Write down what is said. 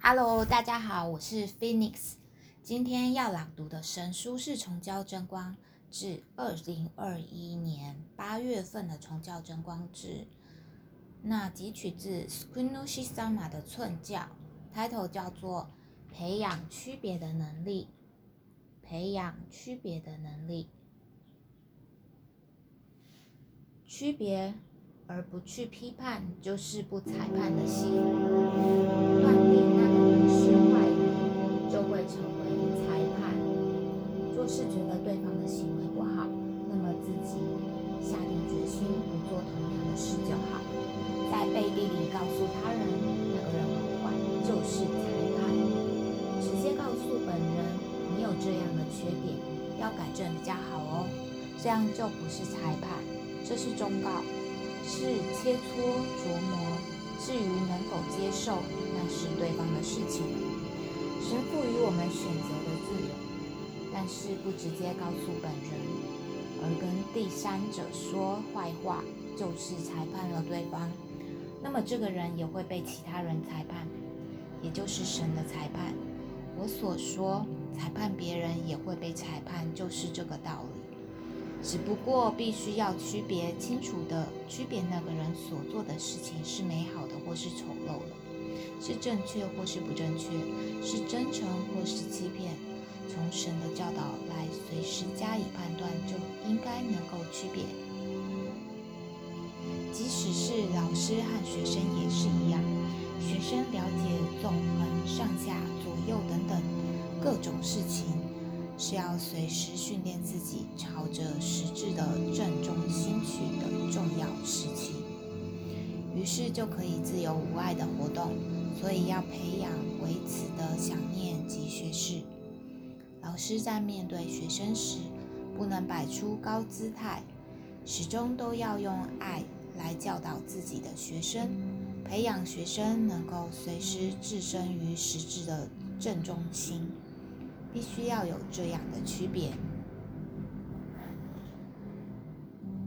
Hello，大家好，我是 Phoenix。今天要朗读的神书是《崇教真光》，至二零二一年八月份的《崇教真光志》。那汲取自 Squinoshi Sama 的寸教，title 叫做《培养区别的能力》。培养区别的能力，区别而不去批判，就是不裁判的心。断定那个人是坏人，就会成为裁判。若是觉得对方的行为不好，那么自己下定决心不做同样的事就好。在背地里告诉他人那个人很坏，就是裁判。直接告诉本人。你有这样的缺点，要改正比较好哦。这样就不是裁判，这是忠告，是切磋琢磨。至于能否接受，那是对方的事情。神赋予我们选择的自由，但是不直接告诉本人，而跟第三者说坏话，就是裁判了对方。那么这个人也会被其他人裁判，也就是神的裁判。我所说。裁判别人也会被裁判，就是这个道理。只不过必须要区别清楚的区别那个人所做的事情是美好的或是丑陋的，是正确或是不正确，是真诚或是欺骗。从神的教导来随时加以判断，就应该能够区别。即使是老师和学生也是一样，学生了解纵横上下左右等等。各种事情是要随时训练自己朝着实质的正中心去的重要时期，于是就可以自由无碍的活动。所以要培养为此的想念及学识。老师在面对学生时，不能摆出高姿态，始终都要用爱来教导自己的学生，培养学生能够随时置身于实质的正中心。必须要有这样的区别。